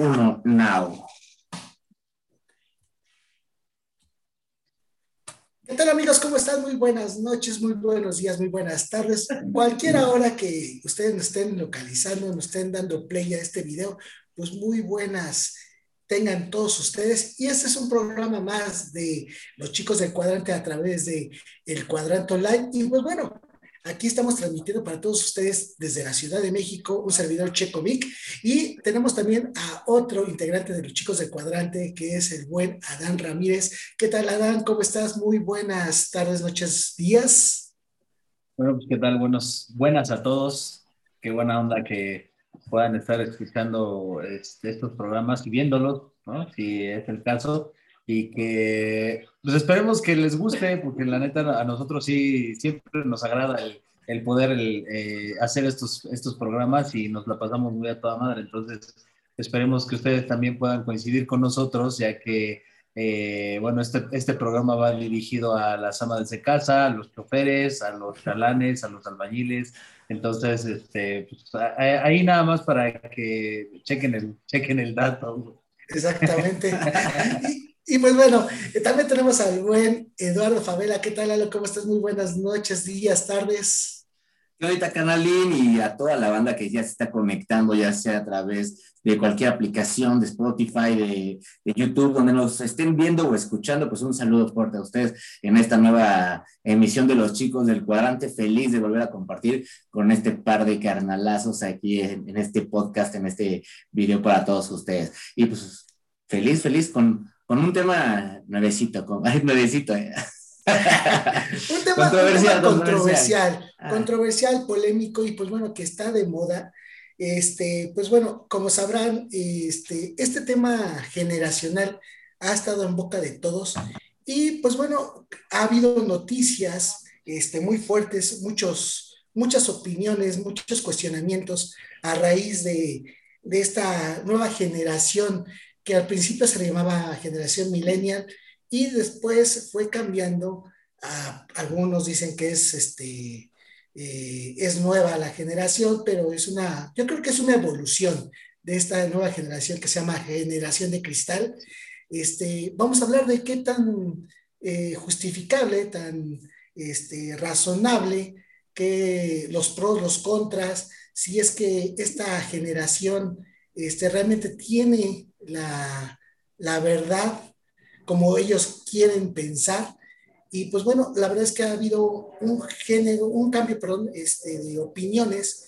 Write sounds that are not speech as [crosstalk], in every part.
1, now. ¿Qué tal amigos? ¿Cómo están? Muy buenas noches, muy buenos días, muy buenas tardes. Cualquier hora que ustedes nos estén localizando, nos estén dando play a este video, pues muy buenas tengan todos ustedes. Y este es un programa más de los chicos del cuadrante a través de el cuadrante online. Y pues bueno, Aquí estamos transmitiendo para todos ustedes desde la Ciudad de México un servidor Checomic y tenemos también a otro integrante de los chicos del cuadrante que es el buen Adán Ramírez. ¿Qué tal Adán? ¿Cómo estás? Muy buenas tardes, noches, días. Bueno, pues qué tal, buenas a todos. Qué buena onda que puedan estar escuchando este, estos programas y viéndolos, ¿no? Si es el caso y que pues esperemos que les guste, porque la neta a nosotros sí siempre nos agrada el, el poder eh, hacer estos, estos programas y nos la pasamos muy a toda madre. Entonces, esperemos que ustedes también puedan coincidir con nosotros, ya que, eh, bueno, este, este programa va dirigido a las amas de casa, a los choferes, a los chalanes, a los albañiles. Entonces, este, pues, ahí nada más para que chequen el, chequen el dato. Exactamente. [laughs] Y pues bueno, eh, también tenemos al buen Eduardo Favela. ¿Qué tal, Lalo? ¿Cómo estás? Muy buenas noches, días, tardes. Ahorita, Canalín, y a toda la banda que ya se está conectando, ya sea a través de cualquier aplicación de Spotify, de, de, YouTube, donde nos estén viendo o escuchando, pues un saludo fuerte a ustedes en esta nueva emisión de los chicos del cuadrante. Feliz de volver a compartir con este par de carnalazos aquí en, en este podcast, en este video para todos ustedes. Y pues feliz, feliz con con un tema nuevecito, con, [laughs] nuevecito. Eh. [laughs] un tema controversial, controversial, ah. controversial, polémico y pues bueno, que está de moda. Este, pues bueno, como sabrán, este, este tema generacional ha estado en boca de todos y pues bueno, ha habido noticias este, muy fuertes, muchos, muchas opiniones, muchos cuestionamientos a raíz de, de esta nueva generación que al principio se llamaba generación millennial y después fue cambiando algunos dicen que es este eh, es nueva la generación, pero es una, yo creo que es una evolución de esta nueva generación que se llama generación de cristal. Este, vamos a hablar de qué tan eh, justificable, tan este, razonable, que los pros, los contras, si es que esta generación este, realmente tiene la, verdad como ellos quieren pensar. Y pues bueno, la verdad es que ha habido un género, un cambio, este, de opiniones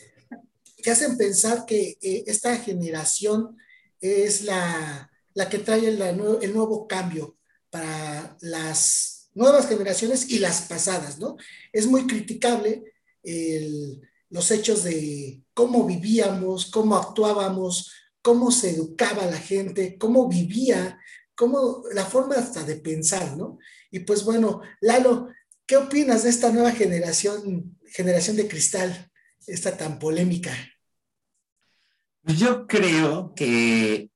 que hacen pensar que eh, esta generación es la, que trae el nuevo cambio para las nuevas generaciones y las pasadas, ¿no? Es muy criticable los hechos de cómo vivíamos, cómo actuábamos, cómo se educaba la gente, cómo vivía, cómo la forma hasta de pensar, ¿no? Y pues bueno, Lalo, ¿qué opinas de esta nueva generación, generación de cristal, esta tan polémica? Yo creo que,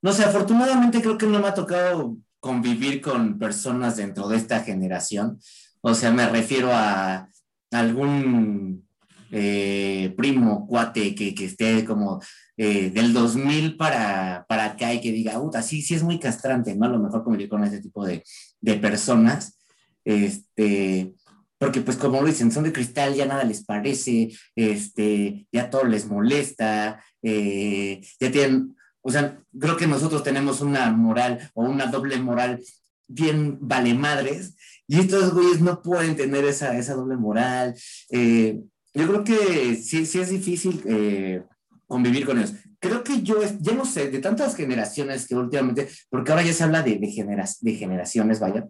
no sé, afortunadamente creo que no me ha tocado convivir con personas dentro de esta generación. O sea, me refiero a algún eh, primo, cuate, que, que esté como eh, del 2000 para, para acá y que diga, puta, sí, sí es muy castrante, ¿no? A lo mejor convivir con ese tipo de, de personas, este, porque pues como dicen, son de cristal, ya nada les parece, este, ya todo les molesta, eh, ya tienen, o sea, creo que nosotros tenemos una moral o una doble moral bien vale madres, y estos güeyes no pueden tener esa, esa doble moral. Eh, yo creo que sí, sí es difícil eh, convivir con ellos. Creo que yo, ya no sé, de tantas generaciones que últimamente, porque ahora ya se habla de, de, de generaciones, vaya,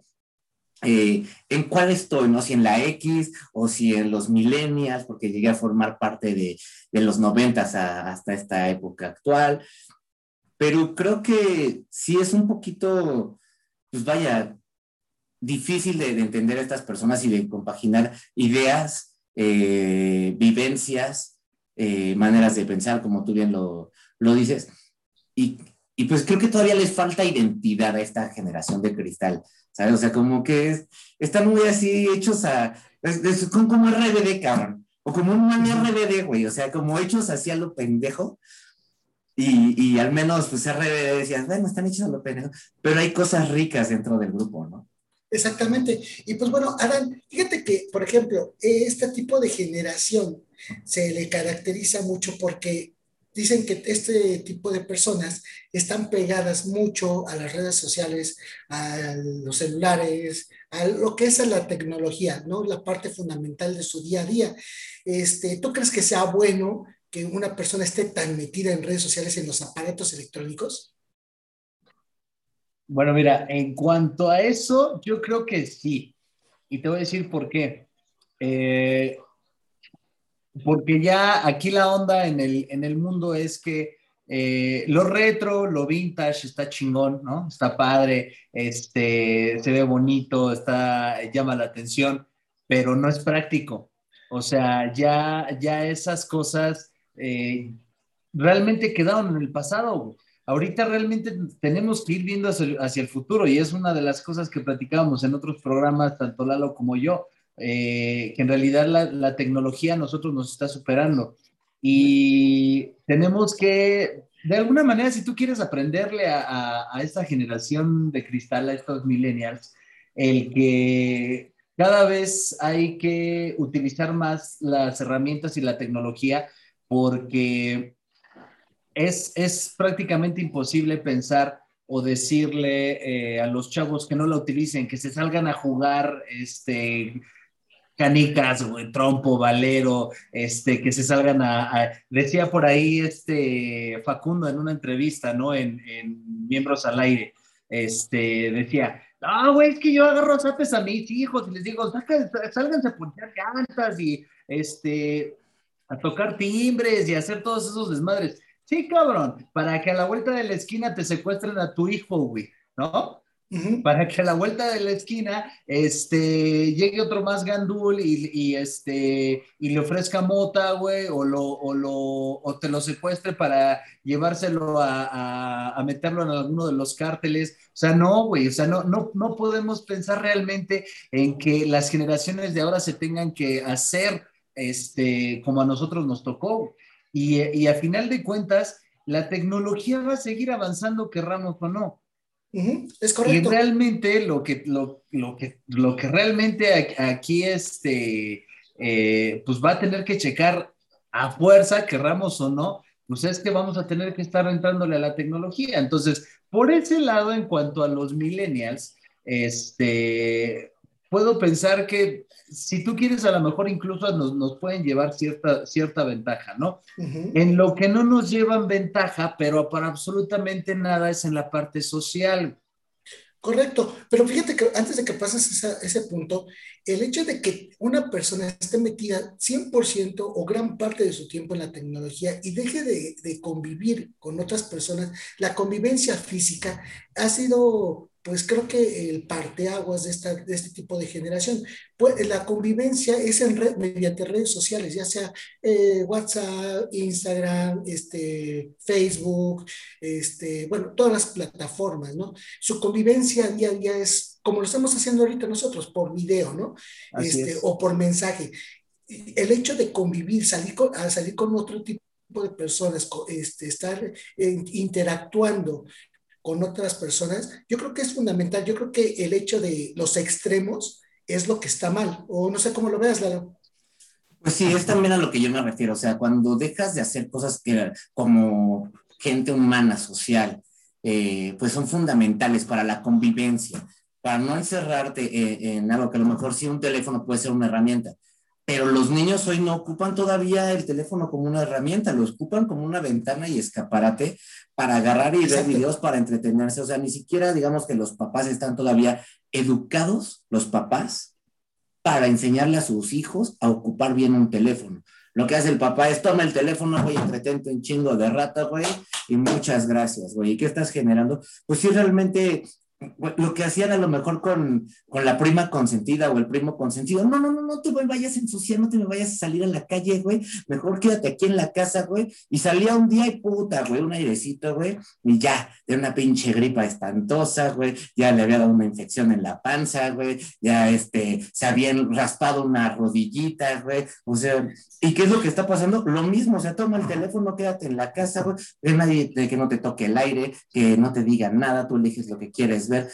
eh, en cuál estoy, ¿no? Si en la X o si en los millennials, porque llegué a formar parte de, de los noventas hasta esta época actual. Pero creo que sí es un poquito, pues vaya, difícil de, de entender a estas personas y de compaginar ideas eh, vivencias, eh, maneras de pensar, como tú bien lo, lo dices. Y, y, pues creo que todavía les falta identidad a esta generación de cristal, ¿sabes? O sea, como que es, están muy así hechos a, como RBD, cabrón, o como un man RBD, güey, o sea, como hechos así a lo pendejo. y, y al menos pues RBD decías, bueno, están hechos a lo pendejo, pero hay cosas ricas dentro del grupo, ¿no? Exactamente. Y pues bueno, Adán, fíjate que, por ejemplo, este tipo de generación se le caracteriza mucho porque dicen que este tipo de personas están pegadas mucho a las redes sociales, a los celulares, a lo que es la tecnología, ¿no? La parte fundamental de su día a día. Este, ¿Tú crees que sea bueno que una persona esté tan metida en redes sociales en los aparatos electrónicos? Bueno, mira, en cuanto a eso, yo creo que sí. Y te voy a decir por qué. Eh, porque ya aquí la onda en el, en el mundo es que eh, lo retro, lo vintage está chingón, ¿no? Está padre, este, se ve bonito, está, llama la atención, pero no es práctico. O sea, ya, ya esas cosas eh, realmente quedaron en el pasado ahorita realmente tenemos que ir viendo hacia, el futuro y es una de las cosas que platicábamos en otros programas, tanto Lalo como yo, eh, que en realidad la, tecnología a nosotros nos está superando. Y tenemos que, de alguna manera, si tú quieres aprenderle a, a esta generación de cristal, a estos millennials, el que cada vez hay que utilizar más las herramientas y la tecnología porque es, prácticamente imposible pensar o decirle eh, a los chavos que no la utilicen, que se salgan a jugar este, canicas, trompo, valero, este, que se salgan a, Decía por ahí este Facundo en una entrevista, ¿no? En, Miembros al Aire, este, decía, ah, güey, es que yo agarro zapes a mis hijos y les digo, sálganse a poner llantas y, este, a tocar timbres y hacer todos esos desmadres. Sí, cabrón, para que a la vuelta de la esquina te secuestren a tu hijo, güey, ¿no? Para que a la vuelta de la esquina este, llegue otro más gandul y, este, y le ofrezca mota, güey, o, lo, o, lo, o te lo secuestre para llevárselo a, a, meterlo en alguno de los cárteles. O sea, no, güey, o sea, no, no, no podemos pensar realmente en que las generaciones de ahora se tengan que hacer este, como a nosotros nos tocó. Y, a final de cuentas, la tecnología va a seguir avanzando, querramos o no. Es correcto. Y realmente lo que, lo, que, lo que realmente aquí este, eh, pues va a tener que checar a fuerza, querramos o no, pues es que vamos a tener que estar entrándole a la tecnología. Entonces, por ese lado, en cuanto a los millennials, este, puedo pensar que si tú quieres, a lo mejor incluso nos, nos pueden llevar cierta, cierta ventaja, ¿no? En lo que no nos llevan ventaja, pero para absolutamente nada es en la parte social. Correcto, pero fíjate que antes de que pases ese punto, el hecho de que una persona esté metida 100% o gran parte de su tiempo en la tecnología y deje de, de convivir con otras personas, la convivencia física ha sido pues creo que el parteaguas de, esta, de este tipo de generación. Pues la convivencia es en red, mediante redes sociales, ya sea eh, WhatsApp, Instagram, este, Facebook, este, bueno, todas las plataformas, ¿no? Su convivencia día a día es como lo estamos haciendo ahorita nosotros, por video, ¿no? Este, o por mensaje. El hecho de convivir, salir con, salir con otro tipo de personas, este, estar eh, interactuando con otras personas, yo creo que es fundamental. Yo creo que el hecho de los extremos es lo que está mal. O no sé cómo lo veas, Lalo. Pues sí, es también a lo que yo me refiero. O sea, cuando dejas de hacer cosas que como gente humana, social, eh, pues son fundamentales para la convivencia, para no encerrarte en algo que a lo mejor sí un teléfono puede ser una herramienta, pero los niños hoy no ocupan todavía el teléfono como una herramienta, lo ocupan como una ventana y escaparate para agarrar y ver videos para entretenerse. O sea, ni siquiera digamos que los papás están todavía educados, los papás, para enseñarle a sus hijos a ocupar bien un teléfono. Lo que hace el papá es toma el teléfono, güey, entretente un chingo de rata, güey, y muchas gracias, güey. ¿Y qué estás generando? Pues sí, realmente lo que hacían a lo mejor con, con, la prima consentida o el primo consentido. No, no, no, no te vayas a ensuciar, no te me vayas a salir a la calle, güey. Mejor quédate aquí en la casa, güey. Y salía un día y puta, güey, un airecito, güey. Y ya, de una pinche gripa espantosa, güey. Ya le había dado una infección en la panza, güey. Ya, este, se habían raspado una rodillita, güey. O sea, ¿y qué es lo que está pasando? Lo mismo, o sea, toma el teléfono, quédate en la casa, güey. De nadie que no te toque el aire, que no te diga nada, tú eliges lo que quieres ver,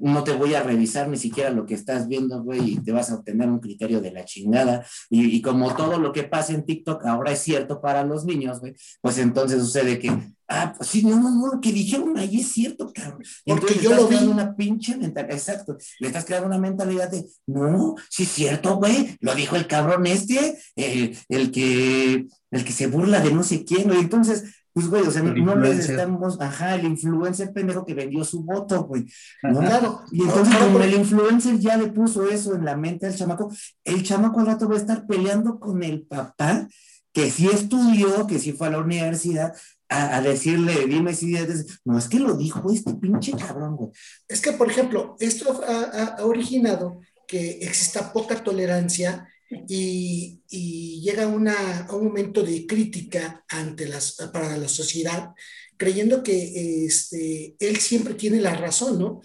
no te voy a revisar ni siquiera lo que estás viendo, güey, y te vas a obtener un criterio de la chingada. Y, como todo lo que pasa en TikTok ahora es cierto para los niños, güey, pues entonces sucede que, ah, pues sí, no, no, no, lo que dijeron ahí es cierto, cabrón. Porque yo lo vi. una pinche mentalidad, exacto, le estás creando una mentalidad de, no, sí es cierto, güey, lo dijo el cabrón este, el que, el que se burla de no sé quién, güey. Entonces, pues, güey, o sea, no les estamos, ajá, el influencer pendejo que vendió su voto, güey. ¿no? Claro. Y entonces, como el influencer ya le puso eso en la mente al chamaco, el chamaco al rato va a estar peleando con el papá, que sí estudió, que sí fue a la universidad, a, decirle, dime si no, es que lo dijo este pinche cabrón, güey. Es que, por ejemplo, esto ha originado que exista poca tolerancia y, llega una, a un momento de crítica ante las, para la sociedad, creyendo que este, él siempre tiene la razón, ¿no?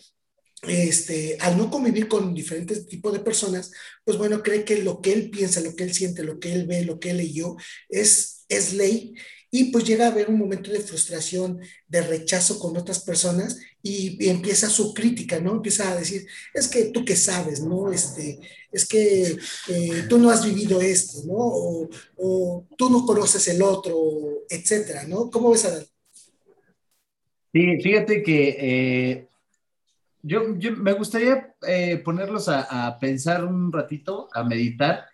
Este, al no convivir con diferentes tipos de personas, pues bueno, cree que lo que él piensa, lo que él siente, lo que él ve, lo que él leyó, es, es ley y pues llega a haber un momento de frustración, de rechazo con otras personas y, empieza su crítica, ¿no? Empieza a decir, es que tú qué sabes, ¿no? Este, es que eh, tú no has vivido esto, ¿no? O, tú no conoces el otro, etcétera, ¿no? ¿Cómo ves a Sí, fíjate que eh, yo, me gustaría eh, ponerlos a pensar un ratito, a meditar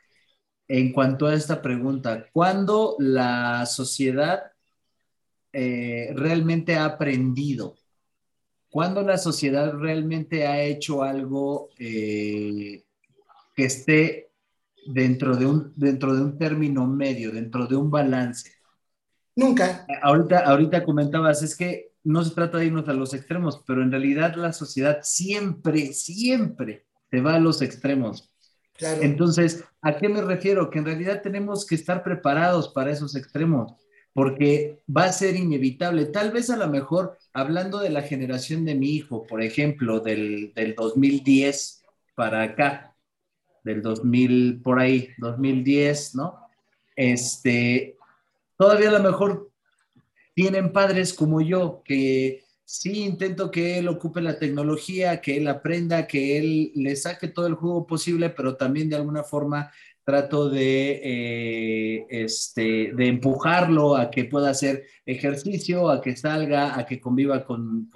en cuanto a esta pregunta. ¿Cuándo la sociedad eh, realmente ha aprendido? ¿Cuándo la sociedad realmente ha hecho algo eh, que esté dentro de, un, dentro de un término medio, dentro de un balance? Nunca. Ahorita, ahorita comentabas, es que no se trata de irnos a los extremos, pero en realidad la sociedad siempre, siempre se va a los extremos. Entonces, ¿a qué me refiero? Que en realidad tenemos que estar preparados para esos extremos, porque va a ser inevitable. Tal vez a lo mejor, hablando de la generación de mi hijo, por ejemplo, del, del 2010 para acá, del 2000 por ahí, 2010, ¿no? Este, todavía a lo mejor tienen padres como yo que sí intento que él ocupe la tecnología, que él aprenda, que él le saque todo el juego posible, pero también de alguna forma trato de, eh, este, de empujarlo a que pueda hacer ejercicio, a que salga, a que conviva con,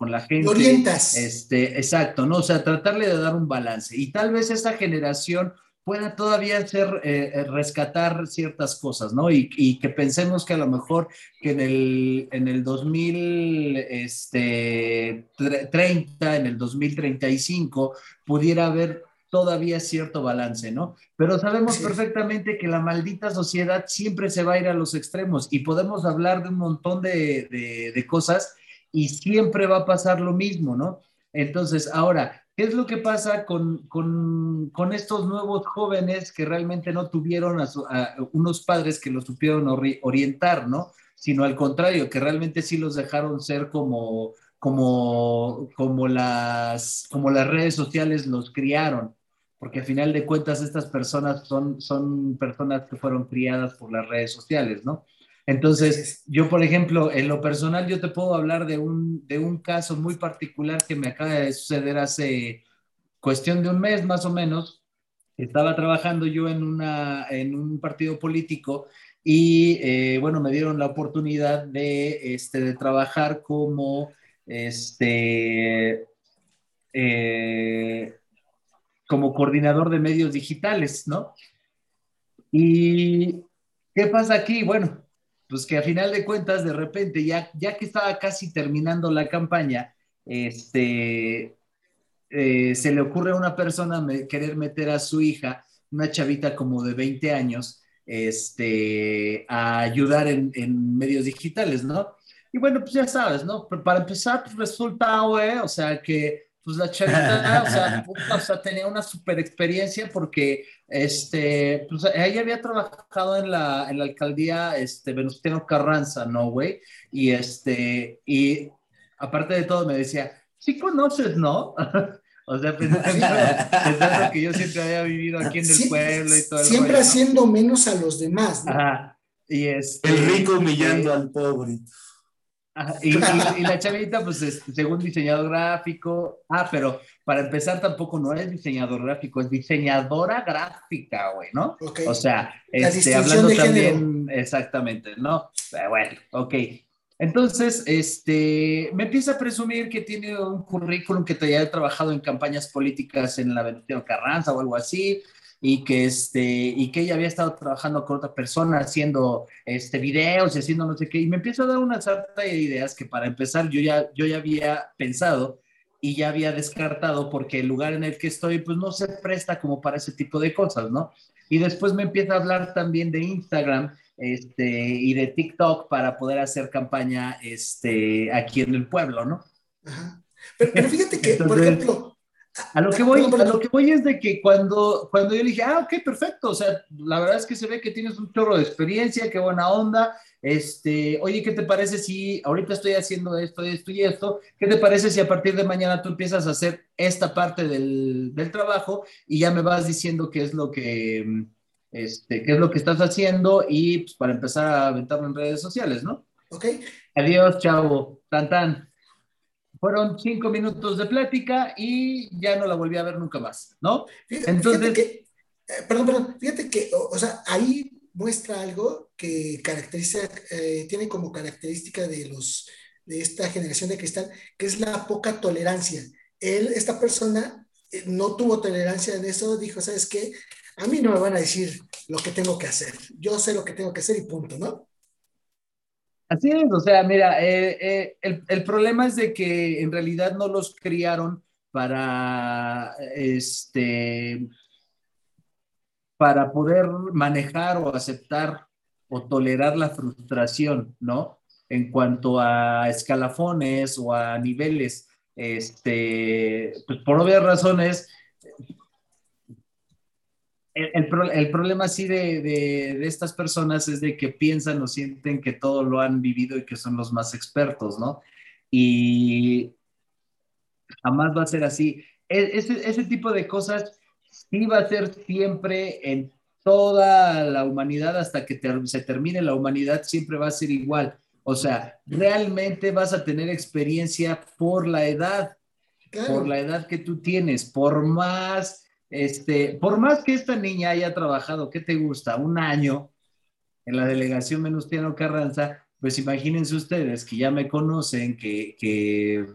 la gente. orientas. Este, exacto, ¿no? O sea, tratarle de dar un balance. Y tal vez esta generación pueda todavía ser, eh, eh, rescatar ciertas cosas, ¿no? Y, que pensemos que a lo mejor que en el, en el 2030, este, en el 2035, pudiera haber todavía cierto balance, ¿no? Pero sabemos perfectamente que la maldita sociedad siempre se va a ir a los extremos y podemos hablar de un montón de, de cosas y siempre va a pasar lo mismo, ¿no? Entonces, ahora, ¿Qué es lo que pasa con, con, estos nuevos jóvenes que realmente no tuvieron a, unos padres que los supieron orientar, ¿no? Sino al contrario, que realmente sí los dejaron ser como, como, como, las, como las redes sociales los criaron. Porque al final de cuentas estas personas son, son personas que fueron criadas por las redes sociales, ¿no? Entonces, yo, por ejemplo, en lo personal, yo te puedo hablar de un, de un caso muy particular que me acaba de suceder hace cuestión de un mes más o menos. Estaba trabajando yo en, una, en un partido político y, eh, bueno, me dieron la oportunidad de, este, de trabajar como, este, eh, como coordinador de medios digitales, ¿no? ¿Y qué pasa aquí? Bueno, pues que a final de cuentas, de repente, ya, ya que estaba casi terminando la campaña, este, eh, se le ocurre a una persona querer meter a su hija, una chavita como de 20 años, este, a ayudar en, medios digitales, ¿no? Y bueno, pues ya sabes, ¿no? Pero para empezar, pues resulta, güey, o sea, que pues la chavita, o sea, [laughs] o sea, tenía una super experiencia porque, este, pues ella había trabajado en la, en la alcaldía, este, Venustiano Carranza, ¿no, güey? Y este, y aparte de todo me decía, sí conoces, ¿no? [laughs] O sea, pensando, que yo siempre había vivido aquí en el pueblo y todo. Siempre haciendo menos a los demás, ¿no? Ajá. Y este, el rico humillando al pobre. Y, la chavita, pues, según diseñador gráfico. Ah, pero para empezar, tampoco no es diseñador gráfico, es diseñadora gráfica, güey, ¿no? O sea, este, hablando también, exactamente, ¿no? Bueno, ok. Entonces, este, me empieza a presumir que tiene un currículum que te haya trabajado en campañas políticas en la Venustiano Carranza o algo así, y que, este, y que ella había estado trabajando con otra persona haciendo este, videos y haciendo no sé qué, y me empieza a dar una sarta de ideas que para empezar yo ya, yo ya había pensado y ya había descartado porque el lugar en el que estoy pues no se presta como para ese tipo de cosas, ¿no? Y después me empieza a hablar también de Instagram este, y de TikTok para poder hacer campaña este, aquí en el pueblo, ¿no? Ajá. Pero, fíjate que, por ejemplo... A lo, que voy, a lo que voy es de que cuando, cuando yo le dije, ah, ok, perfecto, o sea, la verdad es que se ve que tienes un chorro de experiencia, qué buena onda, este, oye, ¿qué te parece si ahorita estoy haciendo esto, esto y esto? ¿Qué te parece si a partir de mañana tú empiezas a hacer esta parte del, del trabajo y ya me vas diciendo qué es lo que este, qué es lo que estás haciendo y pues, para empezar a aventarlo en redes sociales, ¿no? Ok. Adiós, chavo. Tan, tan. Fueron cinco minutos de plática y ya no la volví a ver nunca más, ¿no? Entonces... que, eh, perdón, perdón, fíjate que, o, sea, ahí muestra algo que caracteriza, eh, tiene como característica de los, de esta generación de cristal, que es la poca tolerancia. Él, esta persona, eh, no tuvo tolerancia en eso, dijo, ¿sabes qué? a mí no me van a decir lo que tengo que hacer. Yo sé lo que tengo que hacer y punto, ¿no? Así es, o sea, mira, eh, eh, el, problema es de que en realidad no los criaron para, este, para poder manejar o aceptar o tolerar la frustración, ¿no? En cuanto a escalafones o a niveles, este, pues por obvias razones, el, problema así de, estas personas es de que piensan o sienten que todo lo han vivido y que son los más expertos, ¿no? Y jamás va a ser así. E, ese, tipo de cosas sí va a ser siempre en toda la humanidad hasta que se termine la humanidad, siempre va a ser igual. O sea, realmente vas a tener experiencia por la edad, por la edad que tú tienes, por más este, por más que esta niña haya trabajado, ¿qué te gusta? Un año en la delegación Menustiano Carranza, pues imagínense ustedes que ya me conocen, que,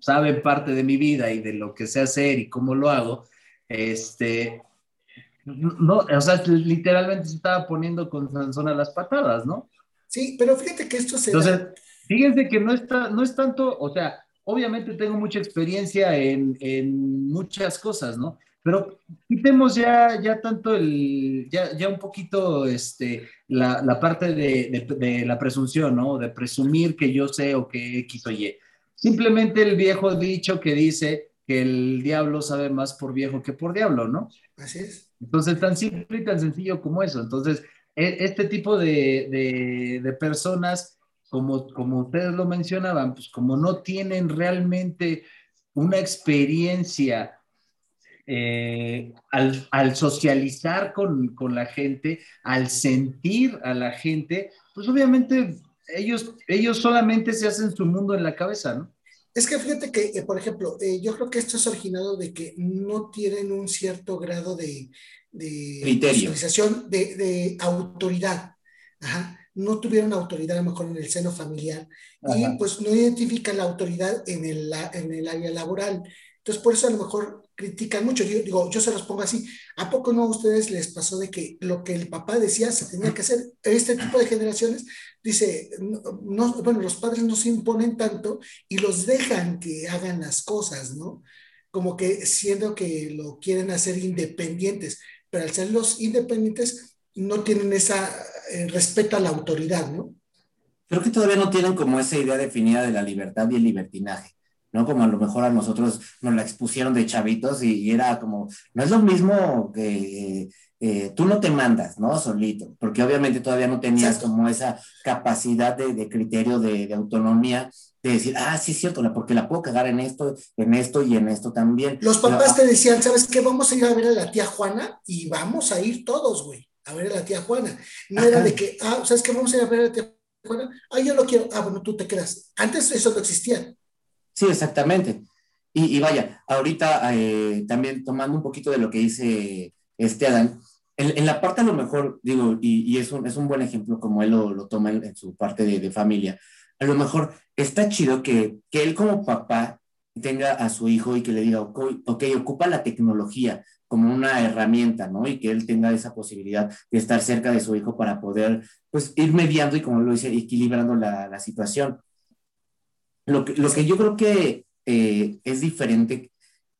saben parte de mi vida y de lo que sé hacer y cómo lo hago, este, no, o sea, literalmente se estaba poniendo con Sansón a las patadas, ¿no? Sí, pero fíjate que esto se... Entonces, fíjense que no, está, no es tanto, o sea, obviamente tengo mucha experiencia en, en muchas cosas, ¿no? Pero quitemos ya, ya tanto el, ya, ya un poquito este, la, la parte de, de, la presunción, ¿no? De presumir que yo sé o que X o Y. Simplemente el viejo dicho que dice que el diablo sabe más por viejo que por diablo, ¿no? Así es. Entonces, tan simple y tan sencillo como eso. Entonces, e, este tipo de, de personas, como, como ustedes lo mencionaban, pues como no tienen realmente una experiencia eh, al, socializar con, la gente, al sentir a la gente, pues obviamente ellos, ellos solamente se hacen su mundo en la cabeza, ¿no? Es que fíjate que, eh, por ejemplo, eh, yo creo que esto es originado de que no tienen un cierto grado de, de de, de, autoridad. No tuvieron autoridad a lo mejor en el seno familiar y pues no identifican la autoridad en el, en el área laboral. Entonces, por eso a lo mejor critican mucho. Yo digo, yo se los pongo así. ¿A poco no a ustedes les pasó de que lo que el papá decía se tenía que hacer? Este tipo de generaciones dice, no, bueno, los padres no se imponen tanto y los dejan que hagan las cosas, ¿no? Como que siendo que lo quieren hacer independientes, pero al ser los independientes no tienen esa eh, respeto a la autoridad, ¿no? creo que todavía no tienen como esa idea definida de la libertad y el libertinaje. ¿No? Como a lo mejor a nosotros nos la expusieron de chavitos y, era como, no es lo mismo que eh, tú no te mandas, ¿no? Solito, porque obviamente todavía no tenías como esa capacidad de, criterio de, autonomía de decir, ah, sí es cierto, porque la puedo cagar en esto, en esto y en esto también. Los papás te decían, ¿sabes qué? Vamos a ir a ver a la tía Juana y vamos a ir todos, güey, a ver a la tía Juana. No era de que, ah, ¿sabes qué? Vamos a ir a ver a la tía Juana. Ah, yo lo quiero. Ah, bueno, tú te quedas. Antes eso no existía. Sí, exactamente. Y, vaya, ahorita eh, también tomando un poquito de lo que dice este Adán, en, la parte a lo mejor, digo, y, es, un, es, un, buen ejemplo como él lo, toma en, su parte de, familia, a lo mejor está chido que, que, él como papá tenga a su hijo y que le diga, ok, ocupa la tecnología como una herramienta, ¿no? Y que él tenga esa posibilidad de estar cerca de su hijo para poder, pues, ir mediando y, como lo dice, equilibrando la, la situación. Lo que, lo que yo creo que eh, es diferente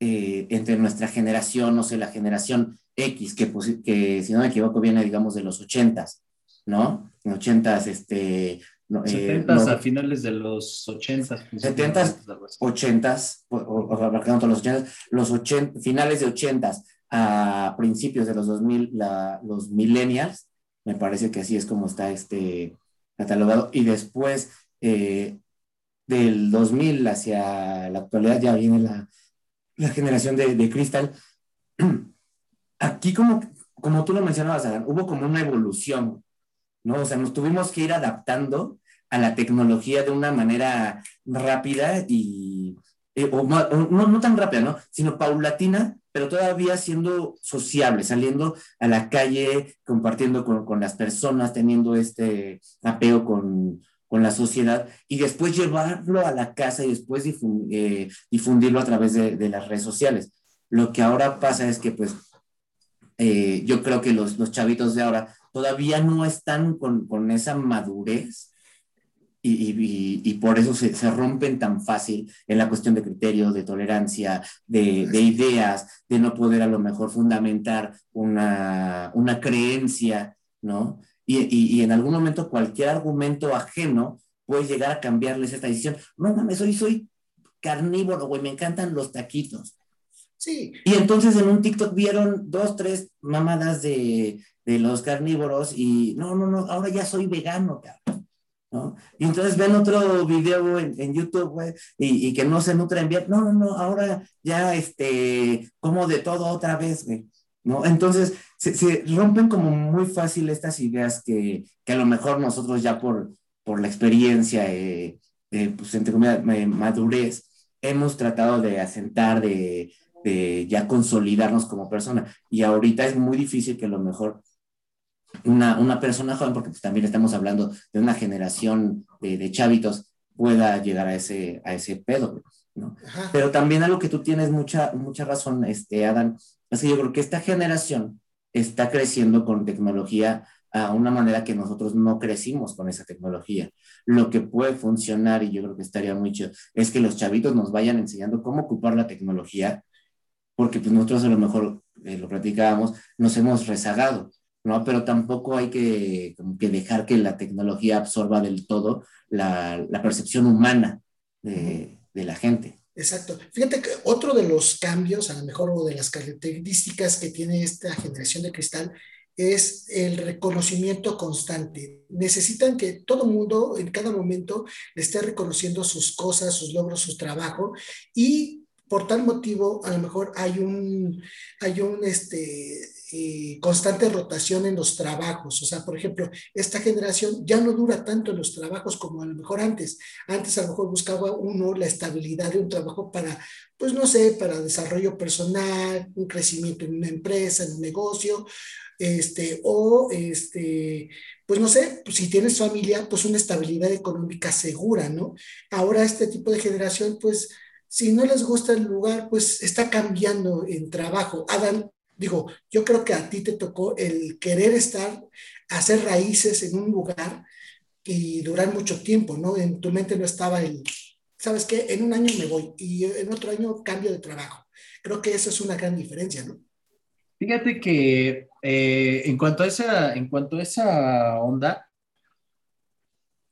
eh, entre nuestra generación, no sé, la generación X, que, que si no me equivoco viene, digamos, de los 80s, ¿no? 80s, este... 70s eh, a finales de los 80s. 70s, 80s, o, o, los 80s, los 80, finales de 80s a principios de los 2000, la, los millennials, me parece que así es como está este catalogado, y después eh, del 2000 hacia la actualidad ya viene la, la generación de, de Crystal. [clears throat] Aquí como, como tú lo mencionabas, Adán, hubo como una evolución, ¿no? O sea, nos tuvimos que ir adaptando a la tecnología de una manera rápida y, eh, o, no, no, tan rápida, ¿no? Sino paulatina, pero todavía siendo sociable, saliendo a la calle, compartiendo con, con las personas, teniendo este apego con, con la sociedad y después llevarlo a la casa y después eh, difundirlo a través de, las redes sociales. Lo que ahora pasa es que pues eh, yo creo que los, chavitos de ahora todavía no están con, esa madurez y, por eso se, rompen tan fácil en la cuestión de criterios, de tolerancia, de, de ideas, de no poder a lo mejor fundamentar una, una creencia, ¿no? Y, en algún momento cualquier argumento ajeno puede llegar a cambiarles esta decisión. No mames, hoy soy carnívoro, güey, me encantan los taquitos. Sí. Y entonces en un TikTok vieron dos, tres mamadas de, de los carnívoros y no, no, no, ahora ya soy vegano, cabrón. ¿no? Y entonces ven otro video en, en YouTube, güey, y, y, que no se nutren bien. No, no, no, ahora ya, este, como de todo otra vez, güey. ¿No? Entonces, se, rompen como muy fácil estas ideas que, que, a lo mejor nosotros ya por, por la experiencia, eh, pues entre comillas, madurez, hemos tratado de asentar, de, de, ya consolidarnos como persona. Y ahorita es muy difícil que a lo mejor una, una persona joven, porque pues también estamos hablando de una generación de, de chavitos, pueda llegar a ese, a ese pedo. ¿no? Pero también algo que tú tienes mucha, mucha razón, este, Adam, es que yo creo que esta generación está creciendo con tecnología a una manera que nosotros no crecimos con esa tecnología. Lo que puede funcionar, y yo creo que estaría muy chido, es que los chavitos nos vayan enseñando cómo ocupar la tecnología, porque pues nosotros a lo mejor, eh, lo platicábamos, nos hemos rezagado, ¿no? Pero tampoco hay que, que dejar que la tecnología absorba del todo la, la percepción humana de, de la gente. Exacto. Fíjate que otro de los cambios, a lo mejor, o de las características que tiene esta generación de cristal es el reconocimiento constante. Necesitan que todo mundo en cada momento esté reconociendo sus cosas, sus logros, su trabajo y por tal motivo a lo mejor hay un, hay un este, eh, constante rotación en los trabajos. O sea, por ejemplo, esta generación ya no dura tanto en los trabajos como a lo mejor antes. Antes a lo mejor buscaba uno la estabilidad de un trabajo para, pues no sé, para desarrollo personal, un crecimiento en una empresa, en un negocio, este, o este, pues no sé, pues si tienes familia, pues una estabilidad económica segura, ¿no? Ahora este tipo de generación, pues si no les gusta el lugar, pues está cambiando en trabajo. Digo, yo creo que a ti te tocó el querer estar, hacer raíces en un lugar y durar mucho tiempo, ¿no? En tu mente no estaba el, ¿sabes qué? En un año me voy y en otro año cambio de trabajo. Creo que eso es una gran diferencia, ¿no? Fíjate que eh, en, cuanto a esa, en cuanto a esa onda,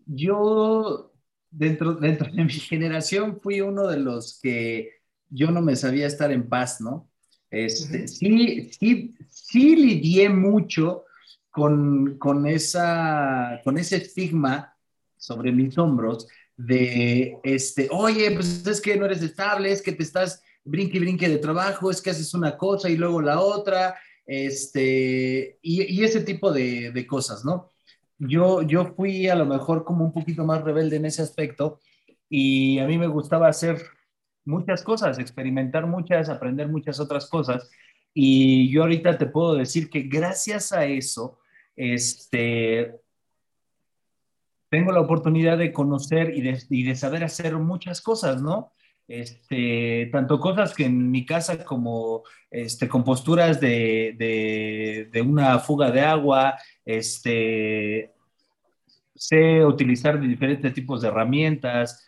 yo, dentro, dentro de mi [laughs] generación, fui uno de los que yo no me sabía estar en paz, ¿no? Este, sí, sí, sí lidié mucho con, con, esa, con ese estigma sobre mis hombros de, este, oye, pues es que no eres estable, es que te estás brinque y brinque de trabajo, es que haces una cosa y luego la otra, este, y, ese tipo de, de, cosas, ¿no? Yo, yo fui a lo mejor como un poquito más rebelde en ese aspecto y a mí me gustaba hacer muchas cosas, experimentar muchas, aprender muchas otras cosas. Y yo ahorita te puedo decir que gracias a eso, este, tengo la oportunidad de conocer y de, y de saber hacer muchas cosas, ¿no? Este, tanto cosas que en mi casa como este, con posturas de, de, de una fuga de agua, este, sé utilizar diferentes tipos de herramientas,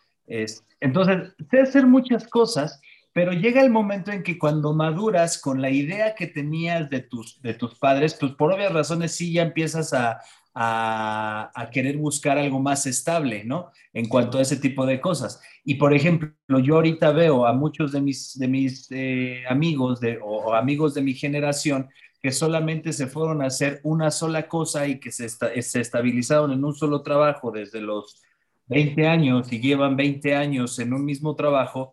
entonces sé hacer muchas cosas, pero llega el momento en que cuando maduras con la idea que tenías de tus, de tus padres, pues por obvias razones sí ya empiezas a, a, querer buscar algo más estable, ¿no? En cuanto a ese tipo de cosas. Y por ejemplo, yo ahorita veo a muchos de mis, de mis eh, amigos de, o, amigos de mi generación que solamente se fueron a hacer una sola cosa y que se, se estabilizaron en un solo trabajo desde los 20 años y llevan 20 años en un mismo trabajo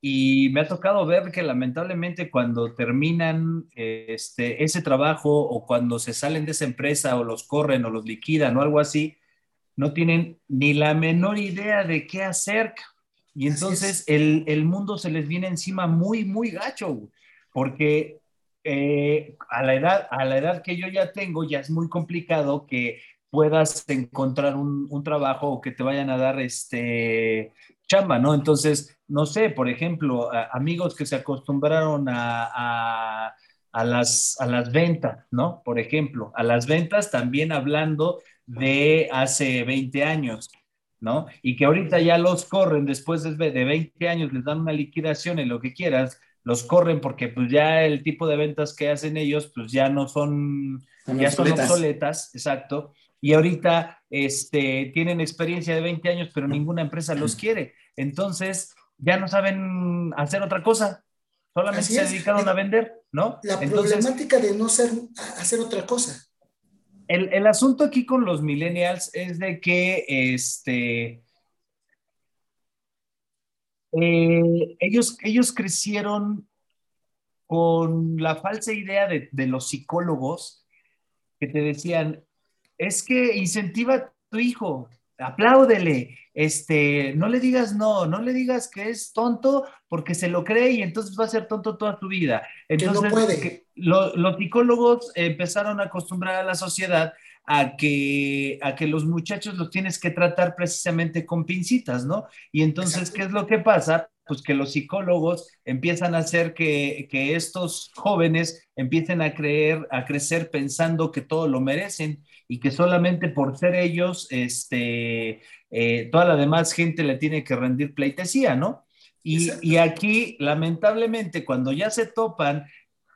y me ha tocado ver que lamentablemente cuando terminan este, ese trabajo o cuando se salen de esa empresa o los corren o los liquidan o algo así, no tienen ni la menor idea de qué hacer. Y entonces el, el, mundo se les viene encima muy, muy gacho, porque eh, a, la edad, a la edad que yo ya tengo ya es muy complicado que puedas encontrar un, un trabajo o que te vayan a dar este chamba, ¿no? Entonces, no sé, por ejemplo, amigos que se acostumbraron a, las, a las ventas, ¿no? Por ejemplo, a las ventas también hablando de hace 20 años, ¿no? Y que ahorita ya los corren después de, de 20 años, les dan una liquidación en lo que quieras, los corren porque pues ya el tipo de ventas que hacen ellos pues ya no son, ya son obsoletas, exacto y ahorita este, tienen experiencia de 20 años, pero ninguna empresa los quiere. Entonces, ya no saben hacer otra cosa, solamente se dedicaron a vender, ¿no? La problemática de no ser, hacer otra cosa. El, el, asunto aquí con los millennials es de que este, eh, ellos, ellos crecieron con la falsa idea de, de los psicólogos que te decían, es que incentiva a tu hijo, apláudele, este, no le digas no, no le digas que es tonto porque se lo cree y entonces va a ser tonto toda tu vida. Entonces, no puede. los psicólogos empezaron a acostumbrar a la sociedad a que, a que los muchachos los tienes que tratar precisamente con pincitas, ¿no? Y entonces, ¿qué es lo que pasa? Pues que los psicólogos empiezan a hacer que, que estos jóvenes empiecen a creer, a crecer pensando que todo lo merecen y que solamente por ser ellos, este, eh, toda la demás gente le tiene que rendir pleitesía, ¿no? Y, y, aquí, lamentablemente, cuando ya se topan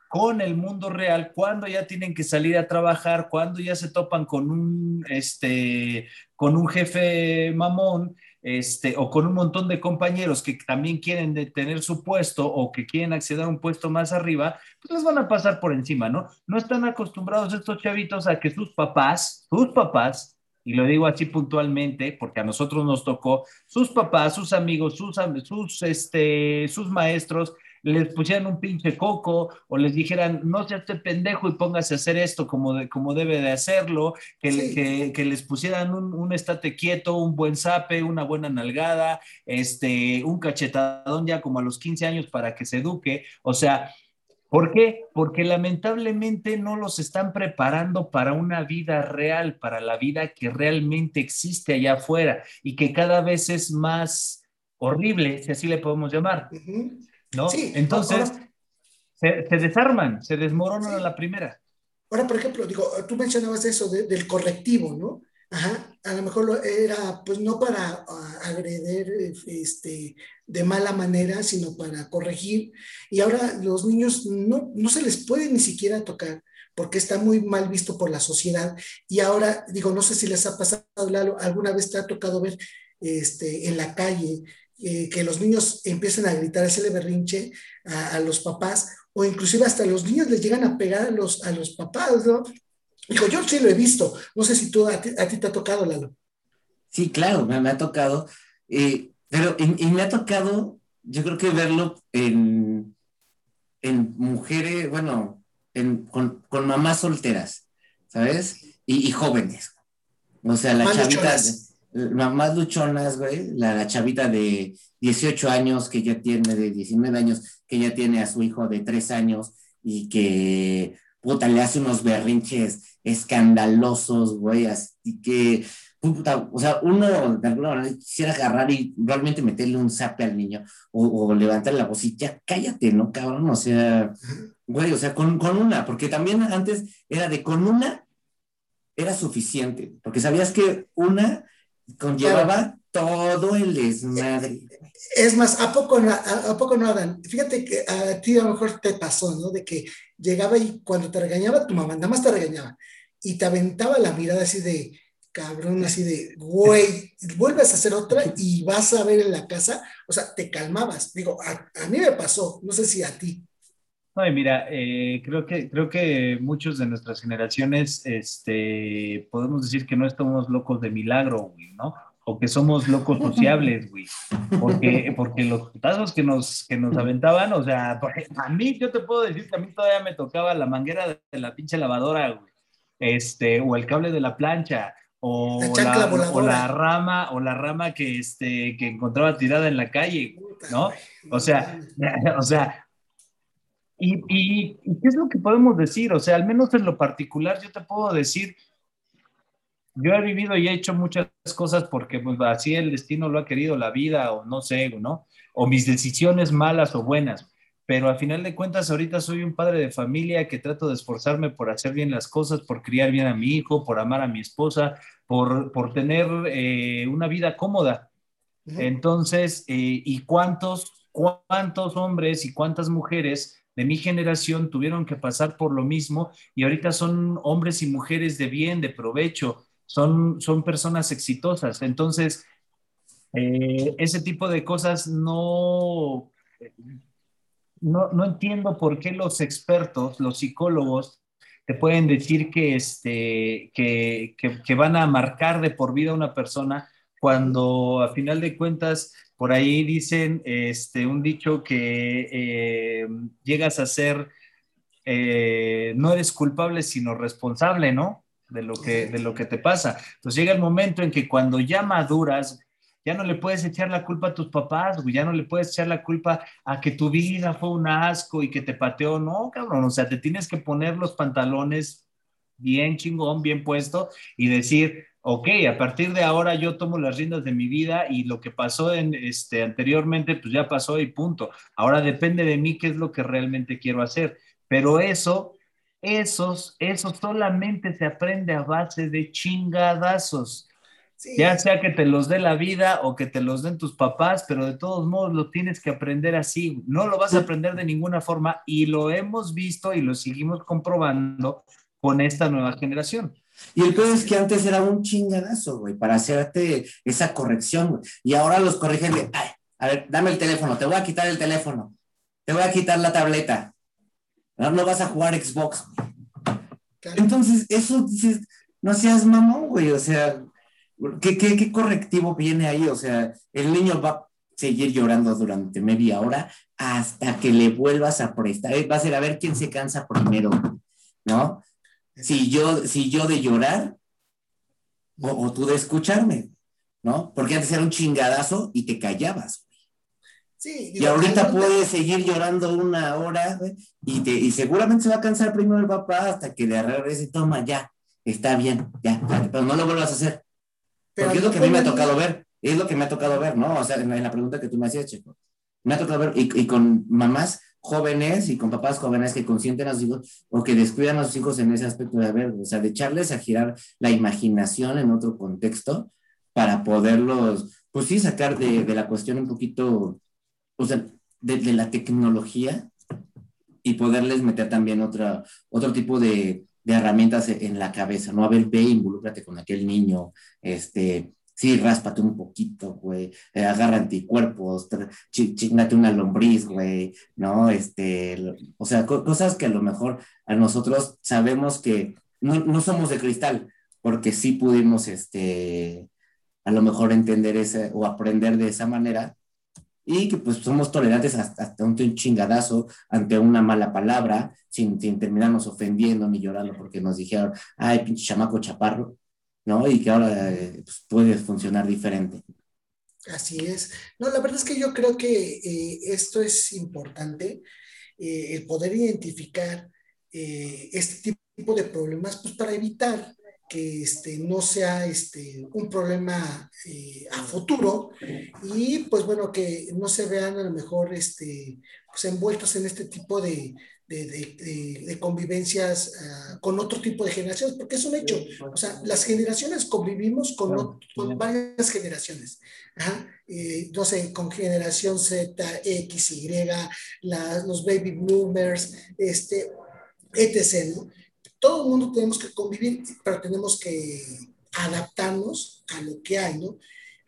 con el mundo real, cuando ya tienen que salir a trabajar, cuando ya se topan con un, este, con un jefe mamón, este, o con un montón de compañeros que también quieren tener su puesto o que quieren acceder a un puesto más arriba, pues les van a pasar por encima, ¿no? No están acostumbrados estos chavitos a que sus papás, sus papás, y lo digo así puntualmente porque a nosotros nos tocó, sus papás, sus amigos, sus, sus, este, sus maestros, les pusieran un pinche coco o les dijeran, no seas este pendejo y póngase a hacer esto como, de, como debe de hacerlo, que, que, les pusieran un, un, estate quieto, un buen zape, una buena nalgada, este, un cachetadón ya como a los 15 años para que se eduque. O sea, ¿Por qué? Porque lamentablemente no los están preparando para una vida real, para la vida que realmente existe allá afuera y que cada vez es más horrible, si así le podemos llamar. ¿No? Entonces, se, desarman, se desmoronan a la primera. Ahora, por ejemplo, digo, tú mencionabas eso del correctivo, ¿no? Ajá, a lo mejor era, pues no para uh, agredir este, de mala manera, sino para corregir. Y ahora los niños no, no se les puede ni siquiera tocar, porque está muy mal visto por la sociedad. Y ahora, digo, no sé si les ha pasado, alguna vez te ha tocado ver este, en la calle eh, que los niños empiezan a gritar, ese berrinche a, los papás, o inclusive hasta los niños les llegan a pegar a los, a los papás, ¿no? Digo, yo sí lo he visto. No sé si tú, a ti, te ha tocado, Lalo. Sí, claro, me, ha tocado. Eh, pero, y, me ha tocado, yo creo que verlo en, en mujeres, bueno, con, mamás solteras, ¿sabes? Y, jóvenes. O sea, la chavita, mamás luchonas, güey, la, chavita de 18 años que ya tiene, de 19 años, que ya tiene a su hijo de 3 años y que, puta, le hace unos berrinches escandalosos, güey, así que, puta, o sea, uno de alguna manera quisiera agarrar y realmente meterle un zape al niño o, o levantar la voz y ya cállate, ¿no, cabrón? O sea, güey, o sea, con, con una, porque también antes era de con una era suficiente, porque sabías que una conllevaba todo el desmadre. Es más, ¿a poco, no, a, poco no, Adán? Fíjate que a ti a lo mejor te pasó, ¿no? De que llegaba y cuando te regañaba, tu mamá nada más te regañaba y te aventaba la mirada así de cabrón, así de, güey, vuelves a hacer otra y vas a ver en la casa, o sea, te calmabas. Digo, a, a mí me pasó, no sé si a ti. No, mira, eh, creo, que, creo que muchos de nuestras generaciones, este, podemos decir que no estamos locos de milagro, güey, ¿no? O que somos locos sociables, güey. Porque, porque los putazos que nos, que nos aventaban, o sea, a mí, yo te puedo decir que a mí todavía me tocaba la manguera de la pinche lavadora, güey. Este, o el cable de la plancha, o la, o la, rama o la rama que este que encontraba tirada en la calle, ¿no? O sea, [laughs] o sea, y, y, qué es lo que podemos decir? O sea, al menos en lo particular, yo te puedo decir, yo he vivido y he hecho muchas cosas porque pues, así el destino lo ha querido, la vida, o no sé, ¿no? O mis decisiones malas o buenas. Pero al final de cuentas, ahorita soy un padre de familia que trato de esforzarme por hacer bien las cosas, por criar bien a mi hijo, por amar a mi esposa, por, por tener eh, una vida cómoda. Entonces, eh, ¿y cuántos, cuántos hombres y cuántas mujeres de mi generación tuvieron que pasar por lo mismo y ahorita son hombres y mujeres de bien, de provecho, son, son personas exitosas. Entonces, eh, ese tipo de cosas no, no, no, entiendo por qué los expertos, los psicólogos, te pueden decir que, este, que, que, que van a marcar de por vida a una persona cuando a final de cuentas por ahí dicen este, un dicho que eh, llegas a ser, eh, no eres culpable, sino responsable, ¿no? De lo, que, de lo que te pasa. Entonces llega el momento en que cuando ya maduras, ya no le puedes echar la culpa a tus papás, ya no le puedes echar la culpa a que tu vida fue un asco y que te pateó, no, cabrón, o sea, te tienes que poner los pantalones bien chingón, bien puesto y decir, ok, a partir de ahora yo tomo las riendas de mi vida y lo que pasó en, este, anteriormente, pues ya pasó y punto. Ahora depende de mí qué es lo que realmente quiero hacer. Pero eso, esos, eso solamente se aprende a base de chingadazos. Ya sea que te los dé la vida o que te los den tus papás, pero de todos modos lo tienes que aprender así. No lo vas a aprender de ninguna forma y lo hemos visto y lo seguimos comprobando con esta nueva generación. Y el peor es que antes era un chingadazo, güey, para hacerte esa corrección, güey. Y ahora los corrigen de, ay, a ver, dame el teléfono, te voy a quitar el teléfono, te voy a quitar la tableta. Ahora no vas a jugar Xbox. Entonces, eso dices, no seas mamón, güey, o sea, ¿qué, qué, qué correctivo viene ahí? O sea, el niño va a seguir llorando durante media hora hasta que le vuelvas a prestar. Va a ser a ver quién se cansa primero, ¿no? Si yo, si yo de llorar o, tú de escucharme, ¿no? Porque antes era un chingadazo y te callabas. Sí, y ahorita puedes seguir llorando una hora y, te, y seguramente se va a cansar primero el papá hasta que le regrese, toma, ya, está bien, ya, pero no lo vuelvas a hacer. Porque es lo que a mí me ha tocado ver, es lo que me ha tocado ver, ¿no? O sea, en la, pregunta que tú me hacías, Checo, me ha tocado ver, y, y con mamás jóvenes y con papás jóvenes que consienten a sus hijos o que descuidan a sus hijos en ese aspecto de ver, o sea, de echarles a girar la imaginación en otro contexto para poderlos, pues sí, sacar de, de la cuestión un poquito, o sea, de, la tecnología y poderles meter también otra, otro tipo de, herramientas en la cabeza, ¿no? A ver, ve, involúcrate con aquel niño, este, sí, ráspate un poquito, güey, eh, agarra anticuerpos, chingate una lombriz, güey, ¿no? Este, o sea, cosas que a lo mejor a nosotros sabemos que no, no somos de cristal, porque sí pudimos, este, a lo mejor entender ese o aprender de esa manera y que pues somos tolerantes hasta, hasta un chingadazo ante una mala palabra sin, sin, terminarnos ofendiendo ni llorando porque nos dijeron, ay, pinche chamaco chaparro, ¿no? Y que ahora eh, pues, puede funcionar diferente. Así es. No, la verdad es que yo creo que eh, esto es importante, eh, el poder identificar este tipo de problemas, pues para evitar que este, no sea este, un problema eh, a futuro y pues bueno, que no se vean a lo mejor este, pues envueltos en este tipo de, de, de, convivencias uh, con otro tipo de generaciones, porque es un hecho, o sea, las generaciones convivimos con, con varias generaciones, eh, no sé, con generación Z, X, Y, la, los baby boomers, este, etc. ¿no? Todo el mundo tenemos que convivir, pero tenemos que adaptarnos a lo que hay, ¿no?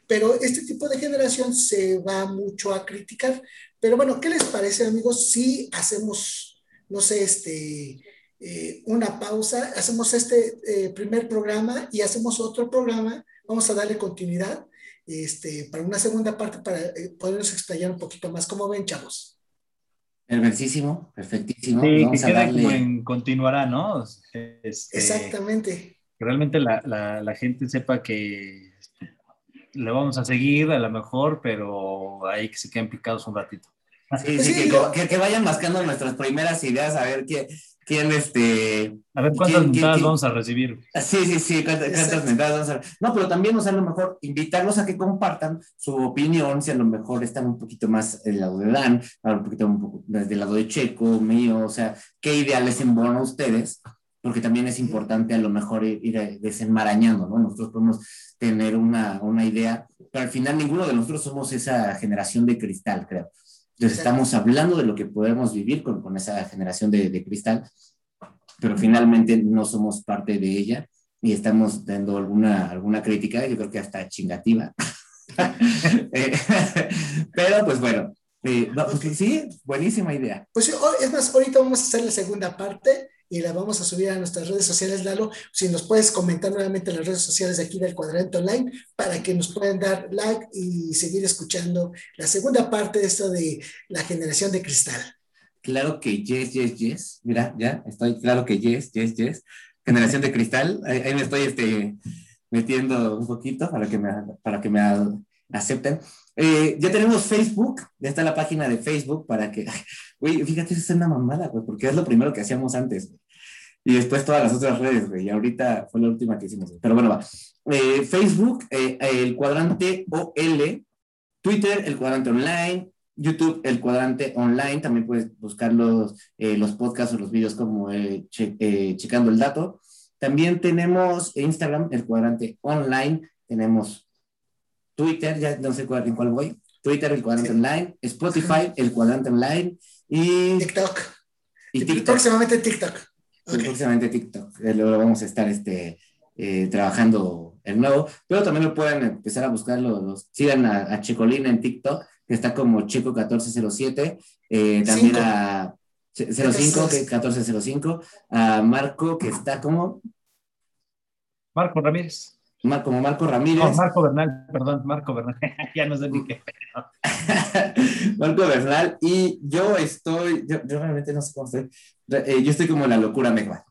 Pero este tipo de generación se va mucho a criticar. Pero bueno, ¿qué les parece, amigos, si hacemos, no sé, este, eh, una pausa, hacemos este eh, primer programa y hacemos otro programa, vamos a darle continuidad este, para una segunda parte para eh, podernos explayar un poquito más. ¿Cómo ven, chavos? Perfectísimo, perfectísimo. Sí, Vamos que queda como en continuará, ¿no? Este, Exactamente. Que realmente la, la, la, gente sepa que le vamos a seguir a lo mejor, pero ahí que se queden picados un ratito. Sí, sí, sí que, que, vayan mascando nuestras primeras ideas, a ver qué, quién este... A ver cuántas mentadas vamos a recibir. Sí, sí, sí, cuántas, mentadas vamos a No, pero también, o sea, a lo mejor invitarlos a que compartan su opinión, si a lo mejor están un poquito más del lado de Dan, un poquito un poco del lado de Checo, mío, o sea, qué ideales embonan ustedes, porque también es importante a lo mejor ir, desenmarañando, ¿no? Nosotros podemos tener una, una idea, pero al final ninguno de nosotros somos esa generación de cristal, creo. Entonces estamos hablando de lo que podemos vivir con, con esa generación de, de, cristal, pero finalmente no somos parte de ella y estamos dando alguna, alguna crítica, yo creo que hasta chingativa. [laughs] [laughs] Eh, pero pues bueno, eh, pues, sí, buenísima idea. Pues es más, ahorita vamos a hacer la segunda parte y la vamos a subir a nuestras redes sociales, Lalo. Si nos puedes comentar nuevamente en las redes sociales de aquí del Cuadrante Online para que nos puedan dar like y seguir escuchando la segunda parte de esto de la generación de cristal. Claro que yes, yes, yes. Mira, ya estoy claro que yes, yes, yes. Generación de cristal. Ahí, me estoy este, metiendo un poquito para que me, para que me acepten. Eh, ya tenemos Facebook, ya está la página de Facebook para que, güey, fíjate, eso es una mamada, güey, porque es lo primero que hacíamos antes. Y después todas las otras redes, güey, y ahorita fue la última que hicimos. Pero bueno, va. Eh, Facebook, eh, el cuadrante OL, Twitter, el cuadrante online, YouTube, el cuadrante online, también puedes buscar los, los podcasts o los vídeos como checando el dato. También tenemos Instagram, el cuadrante online, tenemos Twitter, ya no sé cuál, en cuál voy. Twitter, el cuadrante online, Spotify, el cuadrante online y TikTok. Y TikTok. Próximamente TikTok. Próximamente TikTok. Luego vamos a estar este, eh, trabajando el nuevo, pero también lo pueden empezar a buscar, los, sigan a, a Checolina en TikTok, que está como Checo1407, eh, también a 05, que es 1405, a Marco, que está como... Marco Ramírez como Marco Ramírez. Marco Bernal, perdón, Marco Bernal. [laughs] ya no sé ni qué. [laughs] Marco Bernal, y yo estoy, yo, realmente no sé cómo estoy, eh, yo estoy como la locura Megua,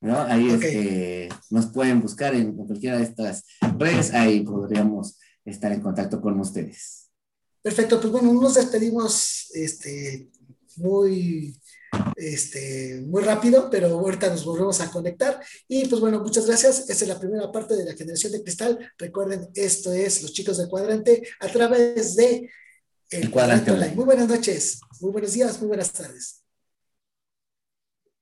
¿no? Ahí este, nos pueden buscar en cualquiera de estas redes, ahí podríamos estar en contacto con ustedes. Perfecto, pues bueno, nos despedimos este, muy este, muy rápido, pero ahorita nos volvemos a conectar. Y pues bueno, muchas gracias. Esta es la primera parte de la generación de cristal. Recuerden, esto es Los Chicos del Cuadrante a través de el, Cuadrante Online. Muy buenas noches, muy buenos días, muy buenas tardes.